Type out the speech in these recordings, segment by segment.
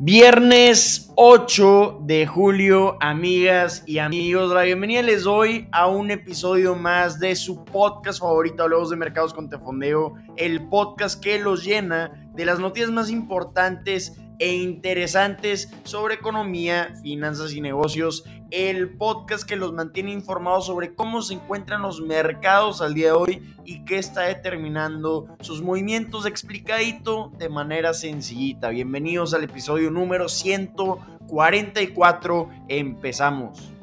Viernes 8 de julio, amigas y amigos, la bienvenida les doy a un episodio más de su podcast favorito, Hablemos de Mercados con Tefondeo, el podcast que los llena de las noticias más importantes e interesantes sobre economía, finanzas y negocios. El podcast que los mantiene informados sobre cómo se encuentran los mercados al día de hoy y qué está determinando sus movimientos explicadito de manera sencillita. Bienvenidos al episodio número 144. Empezamos.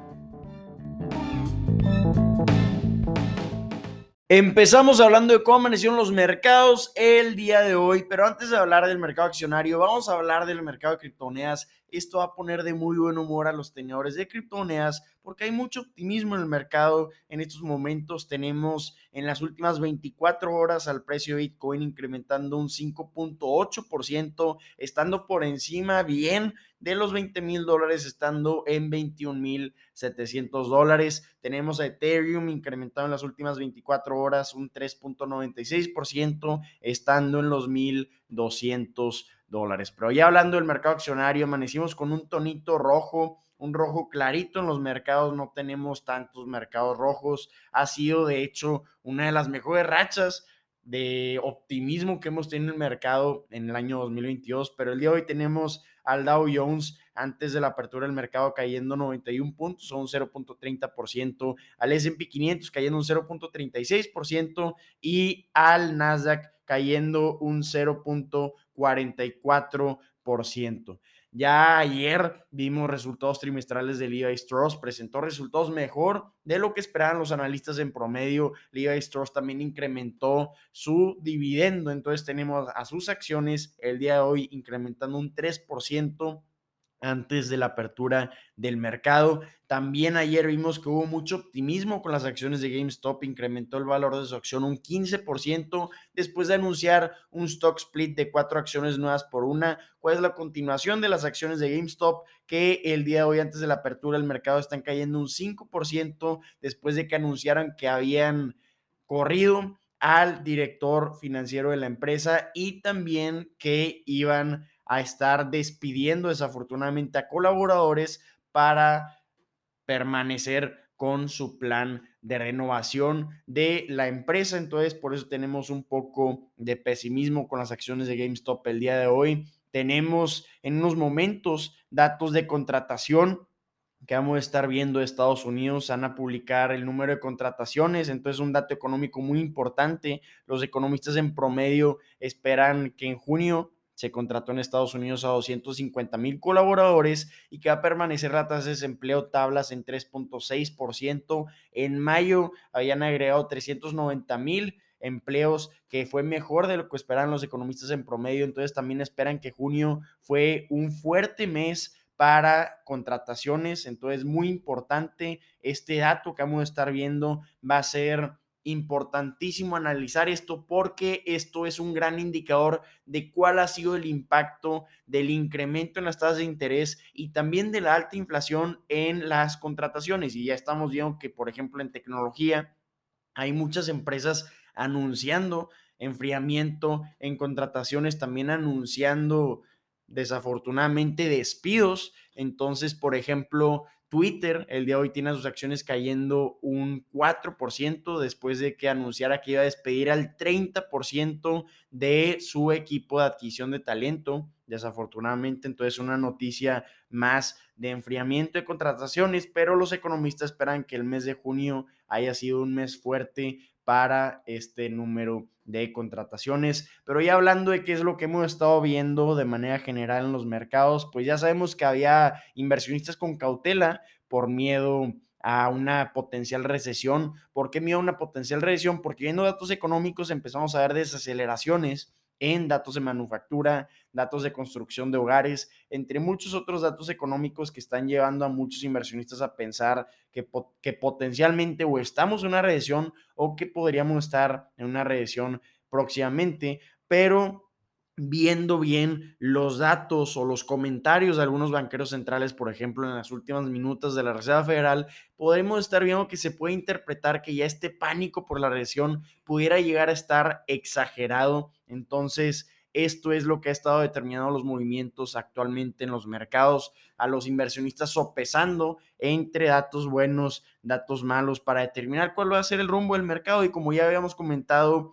Empezamos hablando de cómo amanecieron los mercados el día de hoy, pero antes de hablar del mercado accionario, vamos a hablar del mercado de criptomonedas. Esto va a poner de muy buen humor a los tenedores de criptomonedas porque hay mucho optimismo en el mercado en estos momentos. Tenemos en las últimas 24 horas al precio de Bitcoin incrementando un 5.8%, estando por encima bien de los 20 mil dólares, estando en 21 mil 700 dólares. Tenemos a Ethereum incrementado en las últimas 24 horas un 3.96%, estando en los 1200 dólares. Pero ya hablando del mercado accionario, amanecimos con un tonito rojo un rojo clarito en los mercados, no tenemos tantos mercados rojos. Ha sido de hecho una de las mejores rachas de optimismo que hemos tenido en el mercado en el año 2022, pero el día de hoy tenemos al Dow Jones antes de la apertura del mercado cayendo 91 puntos o un 0.30%, al S&P 500 cayendo un 0.36% y al Nasdaq cayendo un 0.44%. Ya ayer vimos resultados trimestrales de Levi Strauss, presentó resultados mejor de lo que esperaban los analistas en promedio. Levi Strauss también incrementó su dividendo, entonces tenemos a sus acciones el día de hoy incrementando un 3% antes de la apertura del mercado. También ayer vimos que hubo mucho optimismo con las acciones de GameStop, incrementó el valor de su acción un 15% después de anunciar un stock split de cuatro acciones nuevas por una. ¿Cuál es la continuación de las acciones de GameStop? Que el día de hoy, antes de la apertura del mercado, están cayendo un 5% después de que anunciaran que habían corrido al director financiero de la empresa y también que iban a estar despidiendo desafortunadamente a colaboradores para permanecer con su plan de renovación de la empresa. Entonces, por eso tenemos un poco de pesimismo con las acciones de GameStop el día de hoy. Tenemos en unos momentos datos de contratación que vamos a estar viendo de Estados Unidos, van a publicar el número de contrataciones, entonces un dato económico muy importante. Los economistas en promedio esperan que en junio se contrató en Estados Unidos a 250 mil colaboradores y que va a permanecer la tasa de desempleo tablas en 3.6%. En mayo habían agregado 390 mil empleos, que fue mejor de lo que esperaban los economistas en promedio. Entonces también esperan que junio fue un fuerte mes para contrataciones. Entonces, muy importante este dato que vamos a estar viendo va a ser importantísimo analizar esto porque esto es un gran indicador de cuál ha sido el impacto del incremento en las tasas de interés y también de la alta inflación en las contrataciones. Y ya estamos viendo que, por ejemplo, en tecnología hay muchas empresas anunciando enfriamiento en contrataciones, también anunciando desafortunadamente despidos. Entonces, por ejemplo, Twitter el día de hoy tiene sus acciones cayendo un 4% después de que anunciara que iba a despedir al 30% de su equipo de adquisición de talento. Desafortunadamente, entonces una noticia más de enfriamiento de contrataciones, pero los economistas esperan que el mes de junio haya sido un mes fuerte para este número de contrataciones. Pero ya hablando de qué es lo que hemos estado viendo de manera general en los mercados, pues ya sabemos que había inversionistas con cautela por miedo a una potencial recesión. ¿Por qué miedo a una potencial recesión? Porque viendo datos económicos empezamos a ver desaceleraciones en datos de manufactura, datos de construcción de hogares, entre muchos otros datos económicos que están llevando a muchos inversionistas a pensar que, que potencialmente o estamos en una recesión o que podríamos estar en una recesión próximamente, pero viendo bien los datos o los comentarios de algunos banqueros centrales, por ejemplo, en las últimas minutos de la Reserva Federal, podemos estar viendo que se puede interpretar que ya este pánico por la recesión pudiera llegar a estar exagerado. Entonces, Esto es lo que ha estado determinando los movimientos actualmente en los mercados, a los inversionistas sopesando entre datos buenos, datos malos, para determinar cuál va a ser el rumbo del mercado. Y como ya habíamos comentado,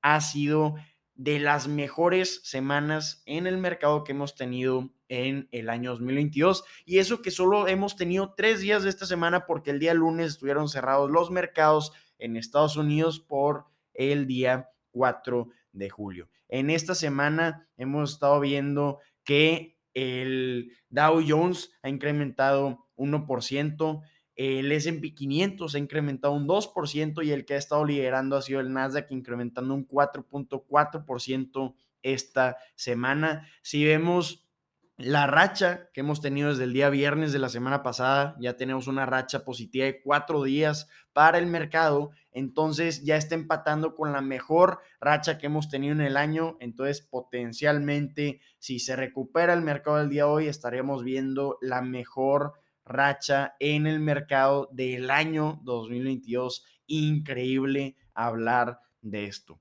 ha sido de las mejores semanas en el mercado que hemos tenido en el año 2022. Y eso que solo hemos tenido tres días de esta semana porque el día lunes estuvieron cerrados los mercados en Estados Unidos por el día 4 de julio. En esta semana hemos estado viendo que el Dow Jones ha incrementado 1%, el S&P 500 ha incrementado un 2% y el que ha estado liderando ha sido el Nasdaq incrementando un 4.4% esta semana. Si vemos la racha que hemos tenido desde el día viernes de la semana pasada, ya tenemos una racha positiva de cuatro días para el mercado, entonces ya está empatando con la mejor racha que hemos tenido en el año, entonces potencialmente si se recupera el mercado del día hoy estaremos viendo la mejor racha en el mercado del año 2022. Increíble hablar de esto.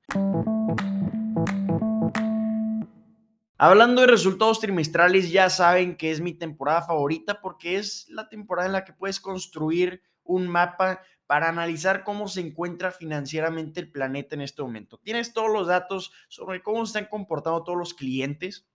Hablando de resultados trimestrales, ya saben que es mi temporada favorita porque es la temporada en la que puedes construir un mapa para analizar cómo se encuentra financieramente el planeta en este momento. Tienes todos los datos sobre cómo se están comportando todos los clientes,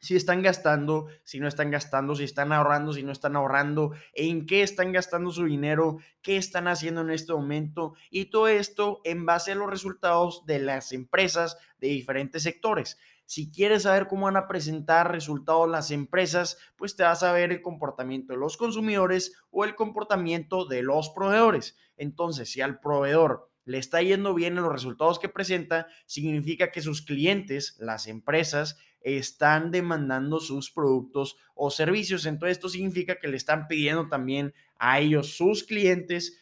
si están gastando, si no están gastando, si están ahorrando, si no están ahorrando, en qué están gastando su dinero, qué están haciendo en este momento y todo esto en base a los resultados de las empresas de diferentes sectores. Si quieres saber cómo van a presentar resultados las empresas, pues te vas a ver el comportamiento de los consumidores o el comportamiento de los proveedores. Entonces, si al proveedor le está yendo bien en los resultados que presenta, significa que sus clientes, las empresas, están demandando sus productos o servicios. Entonces, esto significa que le están pidiendo también a ellos, sus clientes,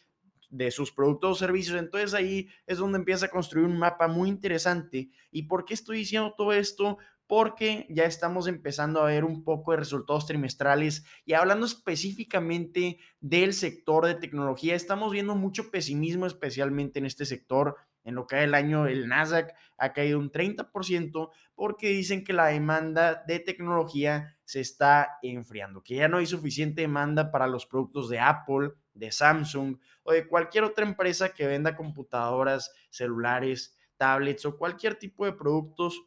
de sus productos o servicios. Entonces ahí es donde empieza a construir un mapa muy interesante. ¿Y por qué estoy diciendo todo esto? Porque ya estamos empezando a ver un poco de resultados trimestrales y hablando específicamente del sector de tecnología, estamos viendo mucho pesimismo especialmente en este sector. En lo que hay el año, el Nasdaq ha caído un 30% porque dicen que la demanda de tecnología se está enfriando, que ya no hay suficiente demanda para los productos de Apple, de Samsung o de cualquier otra empresa que venda computadoras, celulares, tablets o cualquier tipo de productos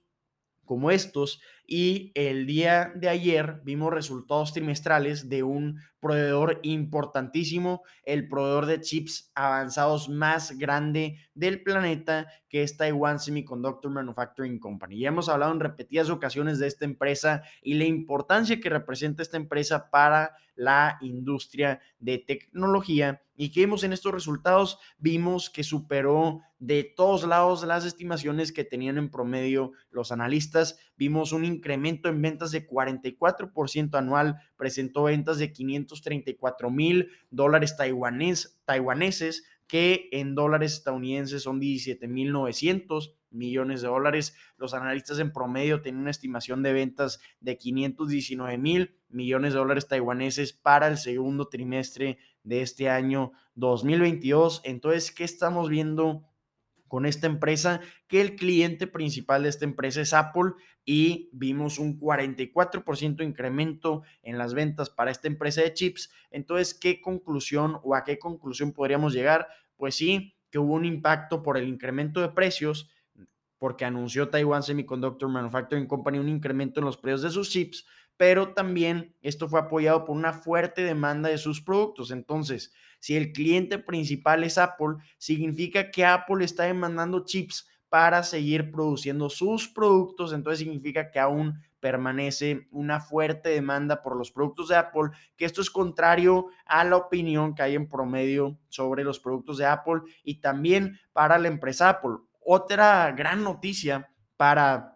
como estos y el día de ayer vimos resultados trimestrales de un proveedor importantísimo, el proveedor de chips avanzados más grande del planeta, que es Taiwan Semiconductor Manufacturing Company. Ya hemos hablado en repetidas ocasiones de esta empresa y la importancia que representa esta empresa para la industria de tecnología. ¿Y que vimos en estos resultados? Vimos que superó de todos lados las estimaciones que tenían en promedio los analistas. Vimos un incremento en ventas de 44% anual, presentó ventas de 534 mil dólares taiwaneses, que en dólares estadounidenses son 17.900 millones de dólares. Los analistas en promedio tienen una estimación de ventas de 519 mil millones de dólares taiwaneses para el segundo trimestre de este año 2022. Entonces, ¿qué estamos viendo? Con esta empresa, que el cliente principal de esta empresa es Apple y vimos un 44% incremento en las ventas para esta empresa de chips. Entonces, ¿qué conclusión o a qué conclusión podríamos llegar? Pues sí, que hubo un impacto por el incremento de precios, porque anunció Taiwan Semiconductor Manufacturing Company un incremento en los precios de sus chips, pero también esto fue apoyado por una fuerte demanda de sus productos. Entonces, si el cliente principal es Apple, significa que Apple está demandando chips para seguir produciendo sus productos, entonces significa que aún permanece una fuerte demanda por los productos de Apple, que esto es contrario a la opinión que hay en promedio sobre los productos de Apple y también para la empresa Apple. Otra gran noticia para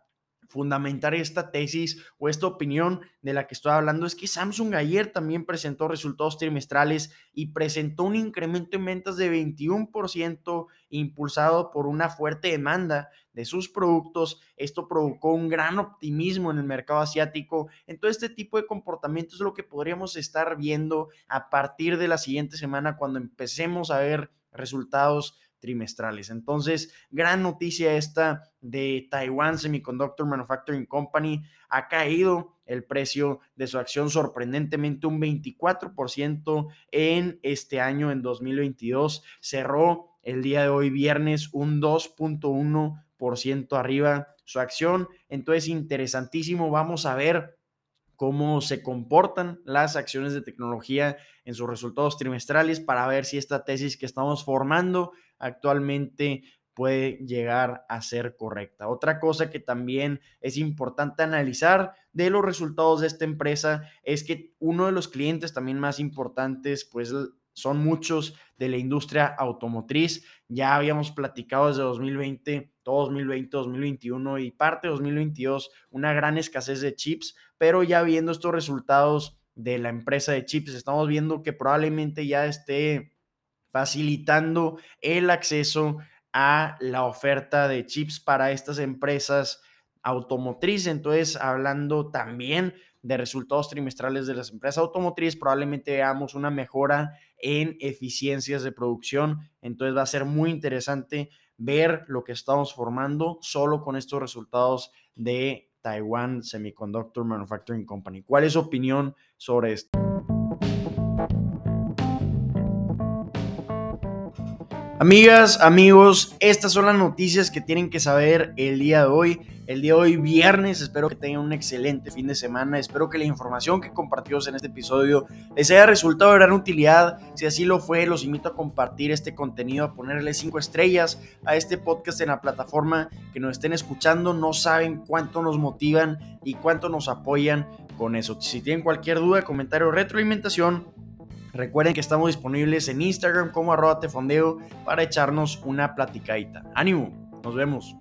fundamentar esta tesis o esta opinión de la que estoy hablando es que Samsung ayer también presentó resultados trimestrales y presentó un incremento en ventas de 21% impulsado por una fuerte demanda de sus productos. Esto provocó un gran optimismo en el mercado asiático. Entonces, este tipo de comportamiento es lo que podríamos estar viendo a partir de la siguiente semana cuando empecemos a ver resultados trimestrales. Entonces, gran noticia esta de Taiwan Semiconductor Manufacturing Company. Ha caído el precio de su acción sorprendentemente un 24% en este año, en 2022. Cerró el día de hoy, viernes, un 2.1% arriba su acción. Entonces, interesantísimo. Vamos a ver cómo se comportan las acciones de tecnología en sus resultados trimestrales para ver si esta tesis que estamos formando actualmente puede llegar a ser correcta. Otra cosa que también es importante analizar de los resultados de esta empresa es que uno de los clientes también más importantes, pues son muchos de la industria automotriz. Ya habíamos platicado desde 2020, todo 2020, 2021 y parte de 2022, una gran escasez de chips, pero ya viendo estos resultados de la empresa de chips, estamos viendo que probablemente ya esté facilitando el acceso a la oferta de chips para estas empresas automotrices. Entonces, hablando también de resultados trimestrales de las empresas automotrices, probablemente veamos una mejora en eficiencias de producción. Entonces va a ser muy interesante ver lo que estamos formando solo con estos resultados de Taiwan Semiconductor Manufacturing Company. ¿Cuál es su opinión sobre esto? Amigas, amigos, estas son las noticias que tienen que saber el día de hoy. El día de hoy, viernes, espero que tengan un excelente fin de semana. Espero que la información que compartimos en este episodio les haya resultado de gran utilidad. Si así lo fue, los invito a compartir este contenido, a ponerle cinco estrellas a este podcast en la plataforma que nos estén escuchando. No saben cuánto nos motivan y cuánto nos apoyan con eso. Si tienen cualquier duda, comentario retroalimentación, Recuerden que estamos disponibles en Instagram como arroba tefondeo para echarnos una platicadita. ¡Ánimo! Nos vemos.